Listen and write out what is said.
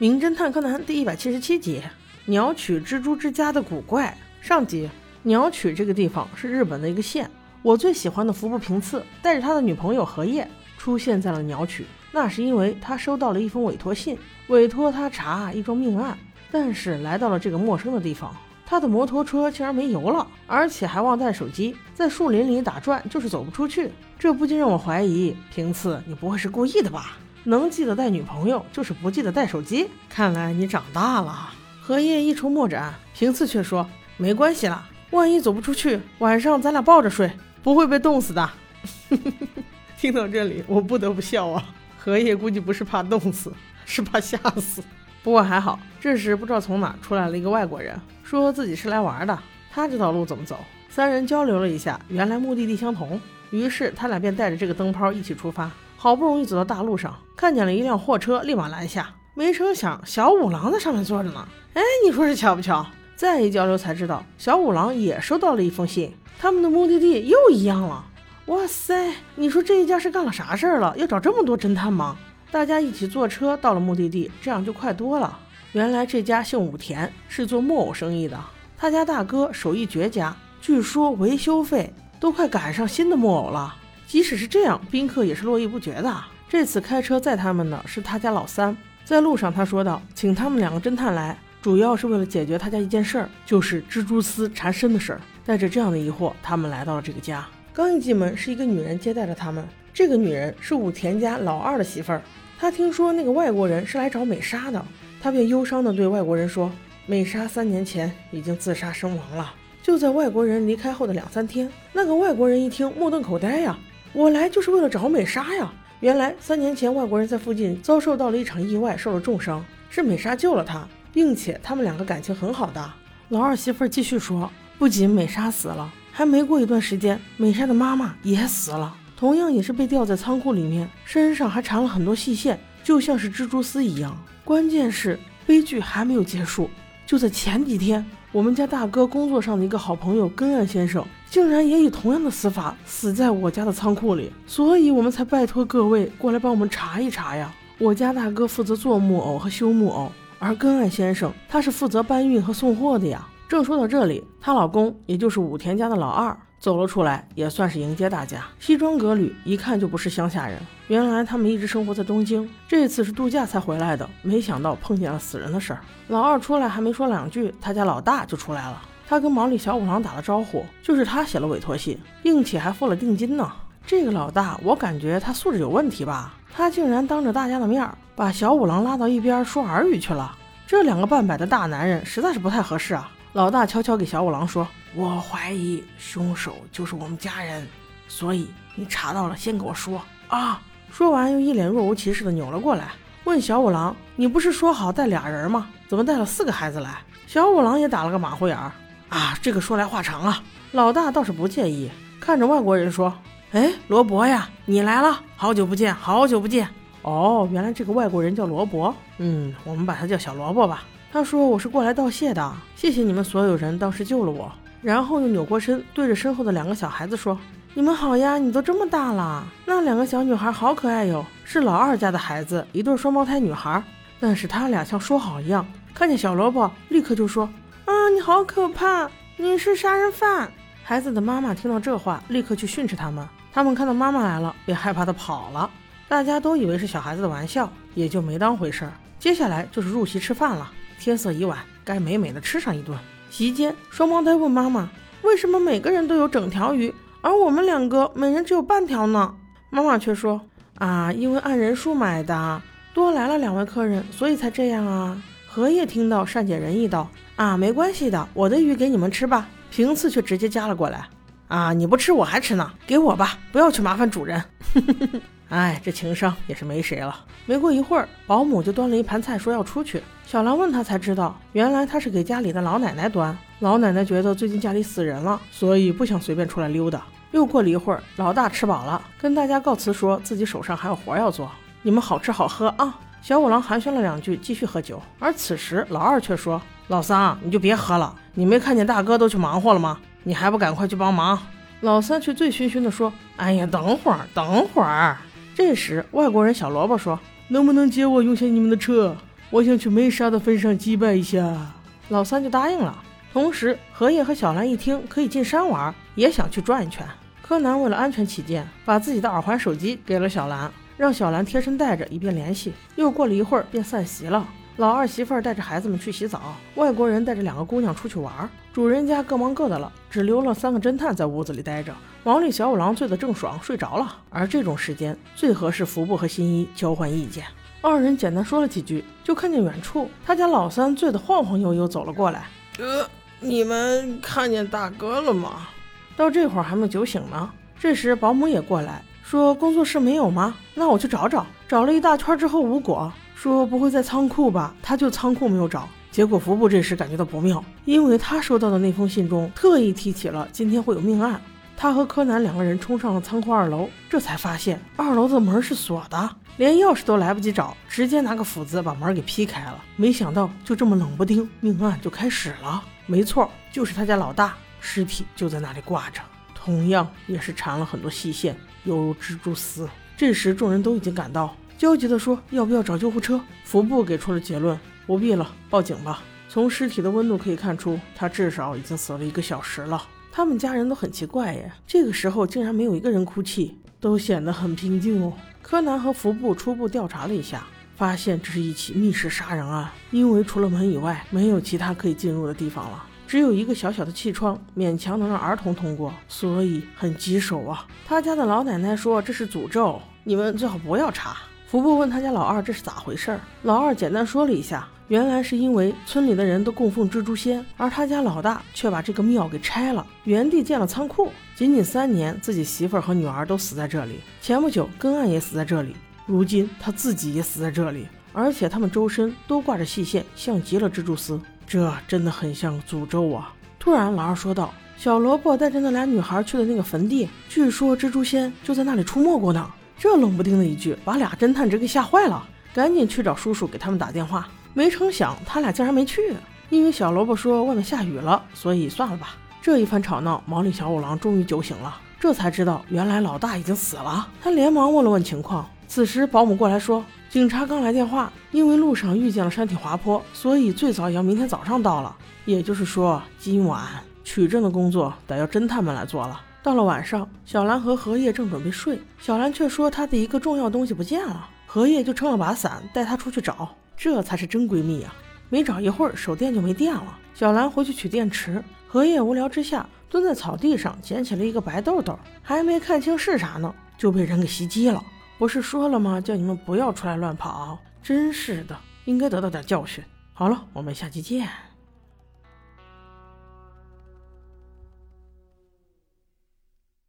名侦探柯南第一百七十七集：鸟取蜘蛛之家的古怪。上集，鸟取这个地方是日本的一个县。我最喜欢的服部平次带着他的女朋友荷叶出现在了鸟取，那是因为他收到了一封委托信，委托他查一桩命案。但是来到了这个陌生的地方，他的摩托车竟然没油了，而且还忘带手机，在树林里打转，就是走不出去。这不禁让我怀疑，平次，你不会是故意的吧？能记得带女朋友，就是不记得带手机。看来你长大了。荷叶一筹莫展，平次却说：“没关系啦，万一走不出去，晚上咱俩抱着睡，不会被冻死的。”听到这里，我不得不笑啊。荷叶估计不是怕冻死，是怕吓死。不过还好，这时不知道从哪出来了一个外国人，说自己是来玩的，他知道路怎么走。三人交流了一下，原来目的地相同，于是他俩便带着这个灯泡一起出发。好不容易走到大路上，看见了一辆货车，立马拦下。没成想，小五郎在上面坐着呢。哎，你说是巧不巧？再一交流才知道，小五郎也收到了一封信，他们的目的地又一样了。哇塞，你说这一家是干了啥事儿了？要找这么多侦探吗？大家一起坐车到了目的地，这样就快多了。原来这家姓武田，是做木偶生意的。他家大哥手艺绝佳，据说维修费都快赶上新的木偶了。即使是这样，宾客也是络绎不绝的。这次开车载他们的是他家老三，在路上他说道：“请他们两个侦探来，主要是为了解决他家一件事儿，就是蜘蛛丝缠身的事儿。”带着这样的疑惑，他们来到了这个家。刚一进门，是一个女人接待了他们。这个女人是武田家老二的媳妇儿。她听说那个外国人是来找美莎的，她便忧伤地对外国人说：“美莎三年前已经自杀身亡了。”就在外国人离开后的两三天，那个外国人一听，目瞪口呆呀。我来就是为了找美莎呀！原来三年前外国人在附近遭受到了一场意外，受了重伤，是美莎救了他，并且他们两个感情很好的。老二媳妇继续说，不仅美莎死了，还没过一段时间，美莎的妈妈也死了，同样也是被吊在仓库里面，身上还缠了很多细线，就像是蜘蛛丝一样。关键是悲剧还没有结束，就在前几天。我们家大哥工作上的一个好朋友根岸先生，竟然也以同样的死法死在我家的仓库里，所以我们才拜托各位过来帮我们查一查呀。我家大哥负责做木偶和修木偶，而根岸先生他是负责搬运和送货的呀。正说到这里，她老公也就是武田家的老二走了出来，也算是迎接大家，西装革履，一看就不是乡下人。原来他们一直生活在东京，这次是度假才回来的。没想到碰见了死人的事儿。老二出来还没说两句，他家老大就出来了。他跟毛利小五郎打了招呼，就是他写了委托信，并且还付了定金呢。这个老大，我感觉他素质有问题吧？他竟然当着大家的面把小五郎拉到一边说耳语去了。这两个半百的大男人实在是不太合适啊。老大悄悄给小五郎说：“我怀疑凶手就是我们家人，所以你查到了先给我说啊。”说完，又一脸若无其事的扭了过来，问小五郎：“你不是说好带俩人吗？怎么带了四个孩子来？”小五郎也打了个马虎眼儿：“啊，这个说来话长啊。”老大倒是不介意，看着外国人说：“哎，罗伯呀，你来了，好久不见，好久不见。”哦，原来这个外国人叫罗伯。嗯，我们把他叫小萝卜吧。他说：“我是过来道谢的，谢谢你们所有人当时救了我。”然后又扭过身，对着身后的两个小孩子说。你们好呀，你都这么大了，那两个小女孩好可爱哟，是老二家的孩子，一对双胞胎女孩。但是他俩像说好一样，看见小萝卜立刻就说：“啊，你好可怕，你是杀人犯。”孩子的妈妈听到这话，立刻去训斥他们。他们看到妈妈来了，也害怕的跑了。大家都以为是小孩子的玩笑，也就没当回事儿。接下来就是入席吃饭了，天色已晚，该美美的吃上一顿。席间，双胞胎问妈妈：“为什么每个人都有整条鱼？”而我们两个每人只有半条呢，妈妈却说啊，因为按人数买的，多来了两位客人，所以才这样啊。荷叶听到，善解人意道啊，没关系的，我的鱼给你们吃吧。平次却直接夹了过来，啊，你不吃我还吃呢，给我吧，不要去麻烦主人。哎，这情商也是没谁了。没过一会儿，保姆就端了一盘菜，说要出去。小兰问他才知道，原来他是给家里的老奶奶端。老奶奶觉得最近家里死人了，所以不想随便出来溜达。又过了一会儿，老大吃饱了，跟大家告辞，说自己手上还有活要做，你们好吃好喝啊。小五郎寒暄了两句，继续喝酒。而此时，老二却说：“老三，你就别喝了，你没看见大哥都去忙活了吗？你还不赶快去帮忙？”老三却醉醺醺地说：“哎呀，等会儿，等会儿。”这时，外国人小萝卜说：“能不能借我用下你们的车？”我想去梅莎的坟上祭拜一下。老三就答应了。同时，荷叶和小兰一听可以进山玩，也想去转一圈。柯南为了安全起见，把自己的耳环、手机给了小兰，让小兰贴身带着，以便联系。又过了一会儿，便散席了。老二媳妇儿带着孩子们去洗澡，外国人带着两个姑娘出去玩，主人家各忙各的了，只留了三个侦探在屋子里待着。毛利小五郎醉得正爽，睡着了。而这种时间最合适服部和新一交换意见。二人简单说了几句，就看见远处他家老三醉得晃晃悠悠走了过来。呃，你们看见大哥了吗？到这会儿还没酒醒呢。这时保姆也过来，说工作室没有吗？那我去找找。找了一大圈之后无果。说不会在仓库吧？他就仓库没有找。结果服部这时感觉到不妙，因为他收到的那封信中特意提起了今天会有命案。他和柯南两个人冲上了仓库二楼，这才发现二楼的门是锁的，连钥匙都来不及找，直接拿个斧子把门给劈开了。没想到就这么冷不丁，命案就开始了。没错，就是他家老大尸体就在那里挂着，同样也是缠了很多细线，犹如蜘蛛丝。这时众人都已经赶到。焦急地说：“要不要找救护车？”服部给出了结论：“不必了，报警吧。”从尸体的温度可以看出，他至少已经死了一个小时了。他们家人都很奇怪耶，这个时候竟然没有一个人哭泣，都显得很平静哦。柯南和服部初步调查了一下，发现这是一起密室杀人案，因为除了门以外，没有其他可以进入的地方了，只有一个小小的气窗，勉强能让儿童通过，所以很棘手啊。他家的老奶奶说这是诅咒，你们最好不要查。福布问他家老二这是咋回事儿，老二简单说了一下，原来是因为村里的人都供奉蜘蛛仙，而他家老大却把这个庙给拆了，原地建了仓库。仅仅三年，自己媳妇儿和女儿都死在这里，前不久根岸也死在这里，如今他自己也死在这里，而且他们周身都挂着细线，像极了蜘蛛丝，这真的很像诅咒啊！突然，老二说道：“小萝卜带着那俩女孩去的那个坟地，据说蜘蛛仙就在那里出没过呢。”这冷不丁的一句，把俩侦探直给吓坏了，赶紧去找叔叔给他们打电话。没成想，他俩竟然没去，因为小萝卜说外面下雨了，所以算了吧。这一番吵闹，毛利小五郎终于酒醒了，这才知道原来老大已经死了。他连忙问了问情况。此时保姆过来说，警察刚来电话，因为路上遇见了山体滑坡，所以最早也要明天早上到了。也就是说，今晚取证的工作得要侦探们来做了。到了晚上，小兰和荷叶正准备睡，小兰却说她的一个重要东西不见了。荷叶就撑了把伞带她出去找，这才是真闺蜜啊！没找一会儿，手电就没电了。小兰回去取电池，荷叶无聊之下蹲在草地上捡起了一个白豆豆，还没看清是啥呢，就被人给袭击了。不是说了吗？叫你们不要出来乱跑，真是的，应该得到点教训。好了，我们下期见。